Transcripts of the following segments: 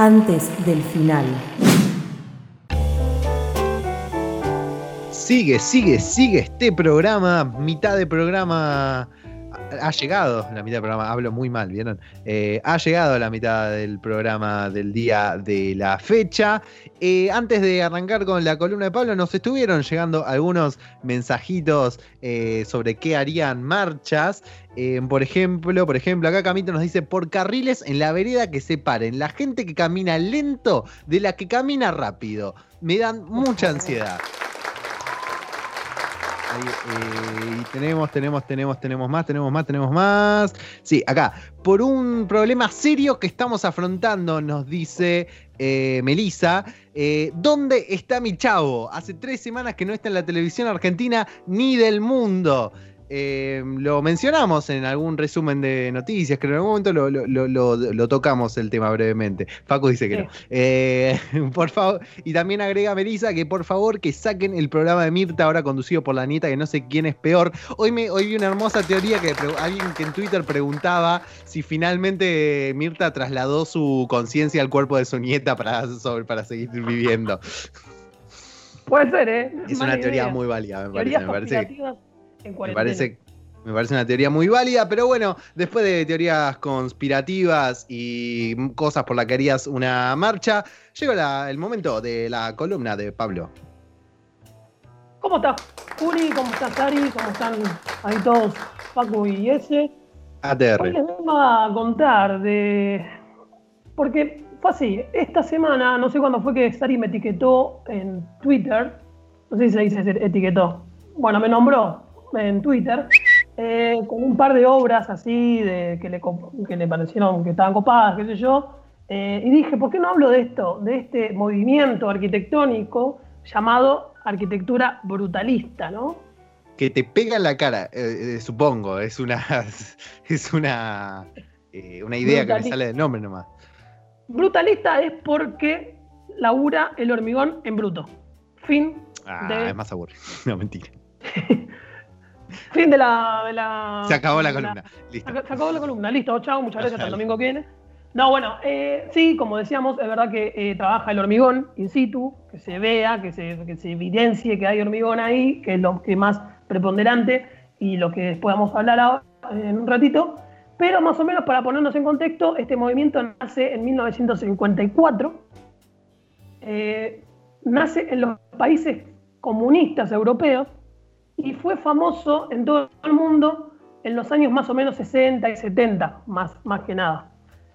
antes del final. Sigue, sigue, sigue este programa, mitad de programa ha llegado la mitad del programa, hablo muy mal, ¿vieron? Eh, ha llegado la mitad del programa del día de la fecha. Eh, antes de arrancar con la columna de Pablo, nos estuvieron llegando algunos mensajitos eh, sobre qué harían marchas. por ejemplo, por ejemplo, acá Camito nos dice por carriles en la vereda que separen la gente que camina lento de la que camina rápido. Me dan mucha ansiedad. Eh, tenemos, tenemos, tenemos, tenemos más, tenemos más, tenemos más. Sí, acá. Por un problema serio que estamos afrontando, nos dice eh, Melissa. Eh, ¿Dónde está mi chavo? Hace tres semanas que no está en la televisión argentina ni del mundo. Eh, lo mencionamos en algún resumen de noticias, que en algún momento lo, tocamos el tema brevemente. Facu dice que no. Eh, por favor, y también agrega Melissa que por favor que saquen el programa de Mirta ahora conducido por la nieta, que no sé quién es peor. Hoy, me, hoy vi una hermosa teoría que alguien que en Twitter preguntaba si finalmente Mirta trasladó su conciencia al cuerpo de su nieta para, para seguir viviendo. Puede ser, ¿eh? Es una teoría muy válida, me parece. Me parece me parece, me parece una teoría muy válida, pero bueno, después de teorías conspirativas y cosas por las que harías una marcha, llegó el momento de la columna de Pablo. ¿Cómo estás, Juli? ¿Cómo estás, Ari? ¿Cómo están ahí todos, Paco y ese? ATR. Hoy les vengo a contar de. Porque fue así, esta semana, no sé cuándo fue que Sari me etiquetó en Twitter, no sé si se dice etiquetó, bueno, me nombró en Twitter eh, con un par de obras así de, que, le, que le parecieron que estaban copadas, qué sé yo. Eh, y dije, ¿por qué no hablo de esto, de este movimiento arquitectónico llamado arquitectura brutalista, ¿no? Que te pega en la cara, eh, supongo, es una, es una, una idea que me sale del nombre nomás. Brutalista es porque labura el hormigón en bruto. Fin. Ah, es más aburrido. No, mentira. Fin de la, Se acabó la, columna. Listo. Se, acabó la columna. Listo, chao, muchas gracias. Hasta el domingo que viene. No, bueno, eh, sí, como decíamos, es verdad que eh, trabaja el hormigón in situ, que se vea, que se, que se evidencie que hay hormigón ahí, que es lo que más preponderante y lo que después vamos a hablar ahora, en un ratito. Pero más o menos para ponernos en contexto, este movimiento nace en 1954. Eh, nace en los países comunistas europeos y fue famoso en todo el mundo en los años más o menos 60 y 70, más, más que nada.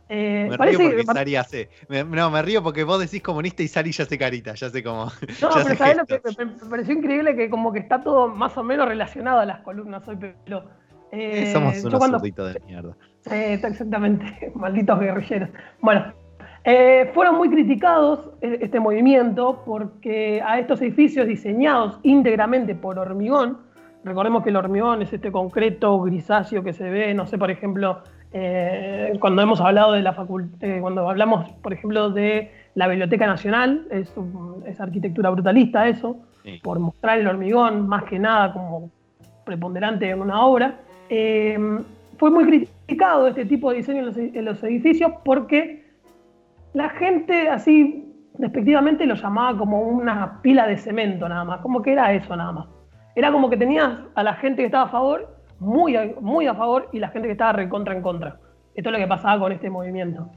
Eh, me río porque Sari hace. no, me río porque vos decís comunista y Sari ya hace carita, ya sé cómo. No, pero sabés lo que me, pareció increíble que como que está todo más o menos relacionado a las columnas hoy, pero. Eh, Somos unos cuando, de mierda. exactamente, malditos guerrilleros. Bueno, eh, fueron muy criticados eh, este movimiento porque a estos edificios diseñados íntegramente por hormigón, recordemos que el hormigón es este concreto grisáceo que se ve, no sé, por ejemplo, eh, cuando hemos hablado de la facultad, cuando hablamos, por ejemplo, de la Biblioteca Nacional, es, arquitectura brutalista eso, por mostrar el hormigón más que nada como preponderante en una obra. fue muy criticado este tipo de diseño en los edificios porque la gente así respectivamente lo llamaba como una pila de cemento nada más, como que era eso nada más. Era como que tenías a la gente que estaba a favor, muy a, muy a favor, y la gente que estaba recontra en contra. Esto es lo que pasaba con este movimiento.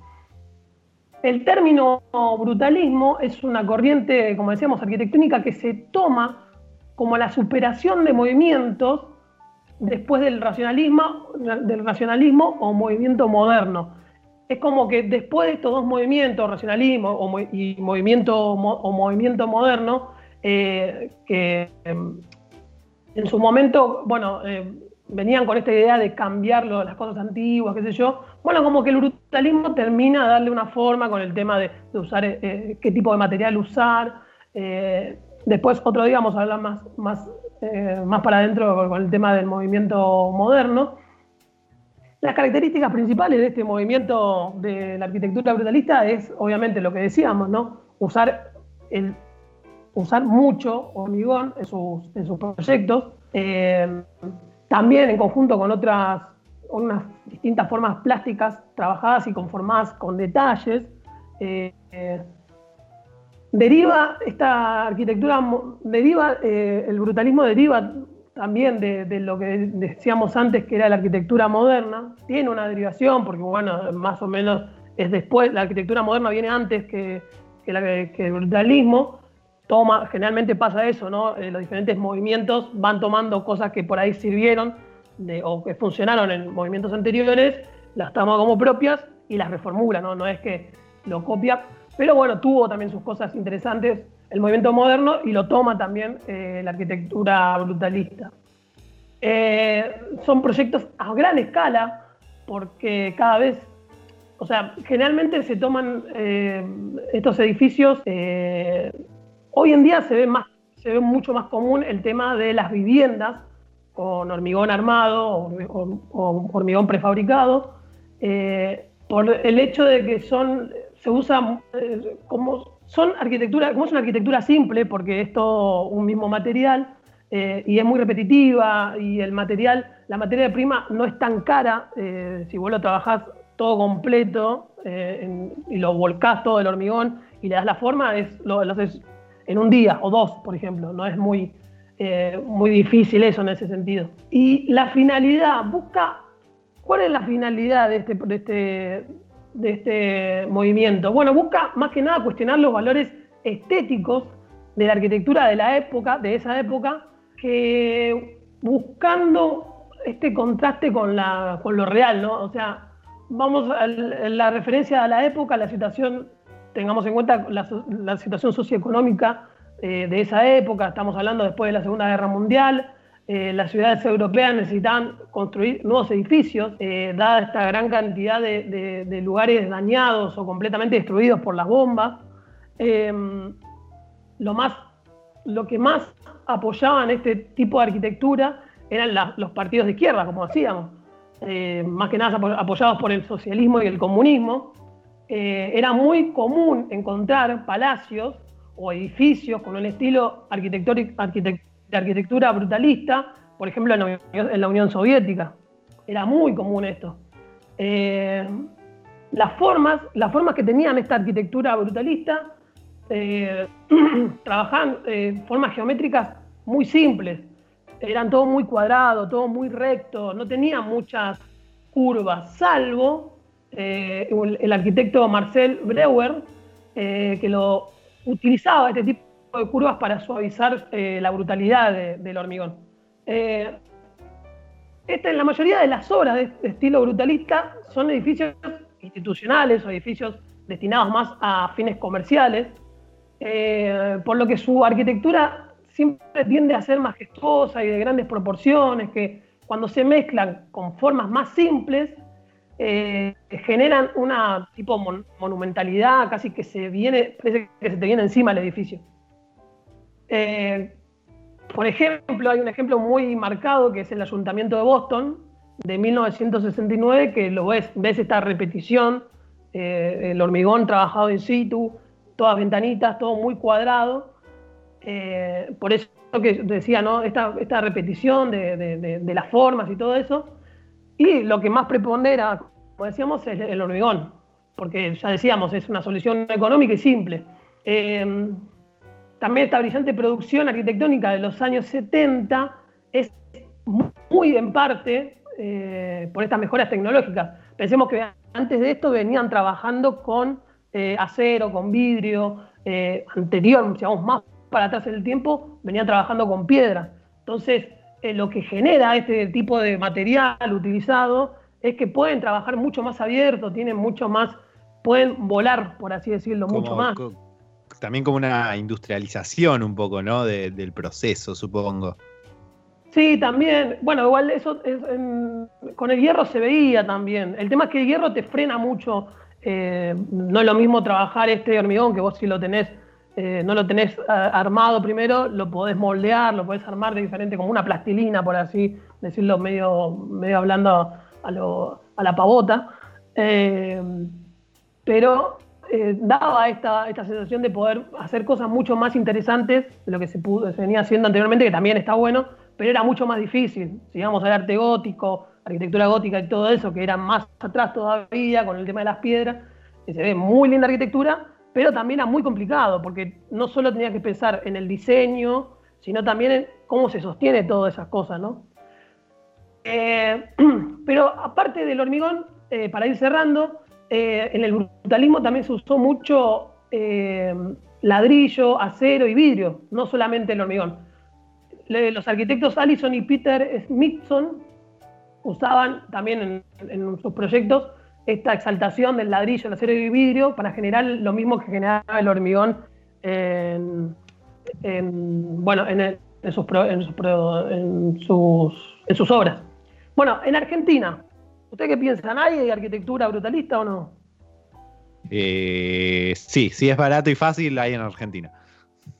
El término brutalismo es una corriente, como decíamos, arquitectónica que se toma como la superación de movimientos después del racionalismo, del racionalismo o movimiento moderno es como que después de estos dos movimientos, racionalismo y movimiento, o movimiento moderno, eh, que em, en su momento, bueno, eh, venían con esta idea de cambiar las cosas antiguas, qué sé yo, bueno, como que el brutalismo termina de darle una forma con el tema de, usar eh, qué tipo de material usar. después, otro día vamos a hablar más, más, más para adentro con el tema del movimiento moderno. Las características principales de este movimiento de la arquitectura brutalista es, obviamente, lo que decíamos, ¿no? Usar, el, usar mucho hormigón en sus, en sus proyectos. Eh, también en conjunto con otras unas distintas formas plásticas trabajadas y conformadas con detalles. deriva esta arquitectura, deriva, el brutalismo deriva también de, lo que decíamos antes que era la arquitectura moderna, tiene una derivación, porque bueno, más o menos es después, la arquitectura moderna viene antes que, el brutalismo, generalmente pasa eso. Eh, los diferentes movimientos van tomando cosas que por ahí sirvieron o que funcionaron en movimientos anteriores, las toma como propias y las reformula, ¿no? No es que lo copia, pero bueno, tuvo también sus cosas interesantes el movimiento moderno y lo toma también eh, la arquitectura brutalista. Eh, son proyectos a gran escala porque cada vez, o sea, generalmente se toman eh, estos edificios, hoy en día se ve, más, se ve mucho más común el tema de las viviendas con hormigón armado o, hormigón prefabricado, por el hecho de que son, se usa como son arquitectura, como es una arquitectura simple, porque es todo un mismo material eh, y es muy repetitiva y el material, la materia prima no es tan cara, eh, si vos lo trabajás todo completo eh, y lo volcás todo el hormigón y le das la forma, es, lo, haces en un día o dos, por ejemplo, no es muy, muy difícil eso en ese sentido. Y la finalidad, busca, ¿cuál es la finalidad de este, de este de este movimiento? Bueno, busca más que nada cuestionar los valores estéticos de la arquitectura de la época, de esa época, que buscando este contraste con, la, con lo real, ¿no? O sea, vamos a la referencia a la época, la situación, tengamos en cuenta la, situación socioeconómica eh, de esa época, estamos hablando después de la Segunda Guerra Mundial, eh, las ciudades europeas necesitan construir nuevos edificios, eh, dada esta gran cantidad de, lugares dañados o completamente destruidos por las bombas. Eh, lo, más, lo que más apoyaban este tipo de arquitectura eran los partidos de izquierda, como decíamos, más que nada apoyados por el socialismo y el comunismo. era muy común encontrar palacios o edificios con un estilo arquitectónico de arquitectura brutalista, por ejemplo en la Unión, Soviética. Era muy común esto. Eh, las, formas, las formas que tenían esta arquitectura brutalista eh, trabajaban eh, formas geométricas muy simples. Eran todo muy cuadrado, todo muy recto, no tenían muchas curvas, salvo el, arquitecto Marcel Breuer, que lo utilizaba este tipo de curvas para suavizar eh, la brutalidad del hormigón. Eh, esta, la mayoría de las obras de, estilo brutalista son edificios institucionales o edificios destinados más a fines comerciales, eh, por lo que su arquitectura siempre tiende a ser majestuosa y de grandes proporciones, que cuando se mezclan con formas más simples, generan una tipo monumentalidad, casi que se viene, parece que se te viene encima el edificio. Eh, por ejemplo, hay un ejemplo muy marcado que es el Ayuntamiento de Boston de 1969, que lo ves, ves esta repetición, eh, el hormigón trabajado in situ, todas ventanitas, todo muy cuadrado. Eh, por eso que decía, ¿no? Esta, esta repetición de, las formas y todo eso. Y lo que más prepondera, como decíamos, es el hormigón, porque ya decíamos, es una solución económica y simple. También esta brillante producción arquitectónica de los años 70 es muy en parte eh, por estas mejoras tecnológicas. Pensemos que antes de esto venían trabajando con eh, acero, con vidrio, eh, anterior, si vamos más para atrás en el tiempo, venían trabajando con piedra. Entonces, lo que genera este tipo de material utilizado es que pueden trabajar mucho más abierto, tienen mucho más, pueden volar, por así decirlo, mucho más también como una industrialización un poco, ¿no? del proceso, supongo. Sí, también. Bueno, igual eso con el hierro se veía también. El tema es que el hierro te frena mucho. Eh, no es lo mismo trabajar este hormigón que vos si lo tenés, eh, no lo tenés eh, armado primero, lo podés moldear, lo podés armar de diferente, como una plastilina, por así decirlo, medio, medio hablando a, lo, a la pavota. pero eh, daba esta, esta sensación de poder hacer cosas mucho más interesantes de lo que se, venía haciendo anteriormente, que también está bueno, pero era mucho más difícil. Si vamos al arte gótico, arquitectura gótica y todo eso, que era más atrás todavía con el tema de las piedras, y se ve muy linda arquitectura, pero también era muy complicado, porque no solo tenía que pensar en el diseño, sino también en cómo se sostiene todas esas cosas, ¿no? Eh, pero aparte del hormigón, eh, para ir cerrando, eh, en el brutalismo también se usó mucho ladrillo, acero y vidrio, no solamente el hormigón. los arquitectos Allison y Peter Smithson usaban también en, sus proyectos esta exaltación del ladrillo, el acero y vidrio para generar lo mismo que generaba el hormigón en, bueno, en, sus, sus obras. Bueno, en Argentina, ¿usted qué piensa? ¿Hay de arquitectura brutalista o no? Eh, sí, sí es barato y fácil, hay en Argentina.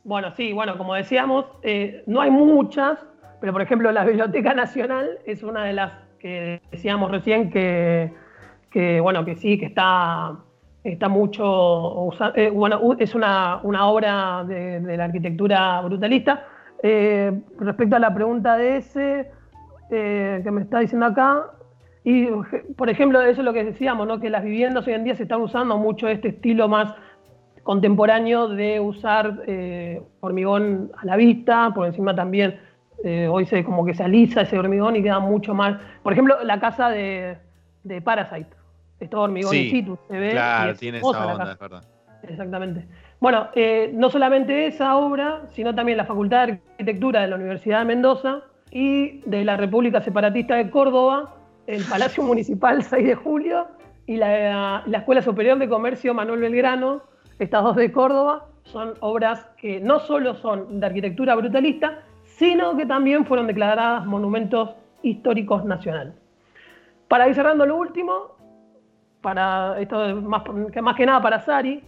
Bueno, sí, bueno, como decíamos, eh, no hay muchas, pero por ejemplo la Biblioteca Nacional es una de las que decíamos recién que, bueno, que sí, que está, está mucho, eh, bueno, es una, obra de, la arquitectura brutalista. respecto a la pregunta de ese, que me está diciendo acá. Y, por ejemplo, eso es lo que decíamos, ¿no? que las viviendas hoy en día se están usando mucho este estilo más contemporáneo de usar eh, hormigón a la vista, por encima también eh, hoy se como que se alisa ese hormigón y queda mucho más. Por ejemplo, la casa de, de Parasite, es todo hormigón in situ, se ve. Claro, tiene esa onda, es verdad. Exactamente. Bueno, no solamente esa obra, sino también la Facultad de Arquitectura de la Universidad de Mendoza y de la República Separatista de Córdoba, el Palacio Municipal 6 de Julio y la, Escuela Superior de Comercio Manuel Belgrano, estas dos de Córdoba, son obras que no solo son de arquitectura brutalista, sino que también fueron declaradas monumentos históricos nacionales. Para ir cerrando lo último, para esto más, más que nada para Sari,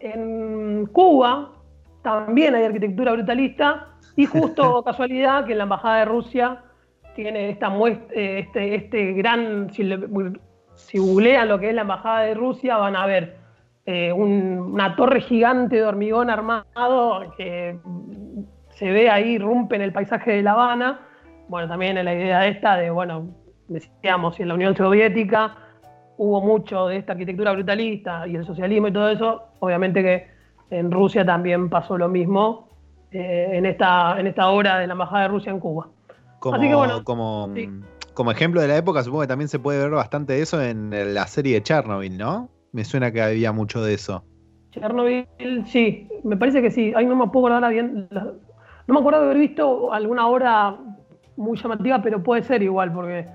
en Cuba también hay arquitectura brutalista, y justo casualidad que en la Embajada de Rusia tiene esta muestra, eh, este, este gran, si, googlean lo que es la Embajada de Rusia, van a ver eh, una torre gigante de hormigón armado que se ve ahí, rompe en el paisaje de La Habana. Bueno, también en la idea esta de, bueno, decíamos, en la Unión Soviética hubo mucho de esta arquitectura brutalista y el socialismo y todo eso, obviamente que en Rusia también pasó lo mismo eh, en, esta, en esta obra de la Embajada de Rusia en Cuba. Como, como, como ejemplo de la época, supongo que también se puede ver bastante de eso en la serie de Chernobyl, ¿no? Me suena que había mucho de eso. Chernobyl, sí, me parece que sí. Ahí no me puedo acordar bien. No me acuerdo de haber visto alguna obra muy llamativa, pero puede ser igual, porque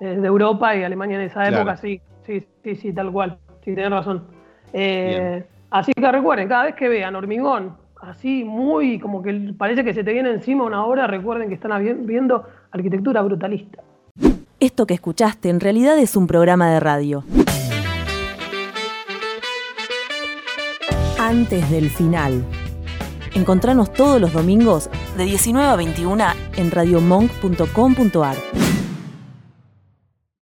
es de Europa y Alemania en esa época, sí, sí, sí, sí, tal cual. Sí, tienes razón. Eh, así que recuerden, cada vez que vean hormigón así muy como que parece que se te viene encima una hora, recuerden que están viendo arquitectura brutalista. Esto que escuchaste en realidad es un programa de radio. Antes del final. Encontranos todos los domingos de 19 a 21 en radiomonk.com.ar.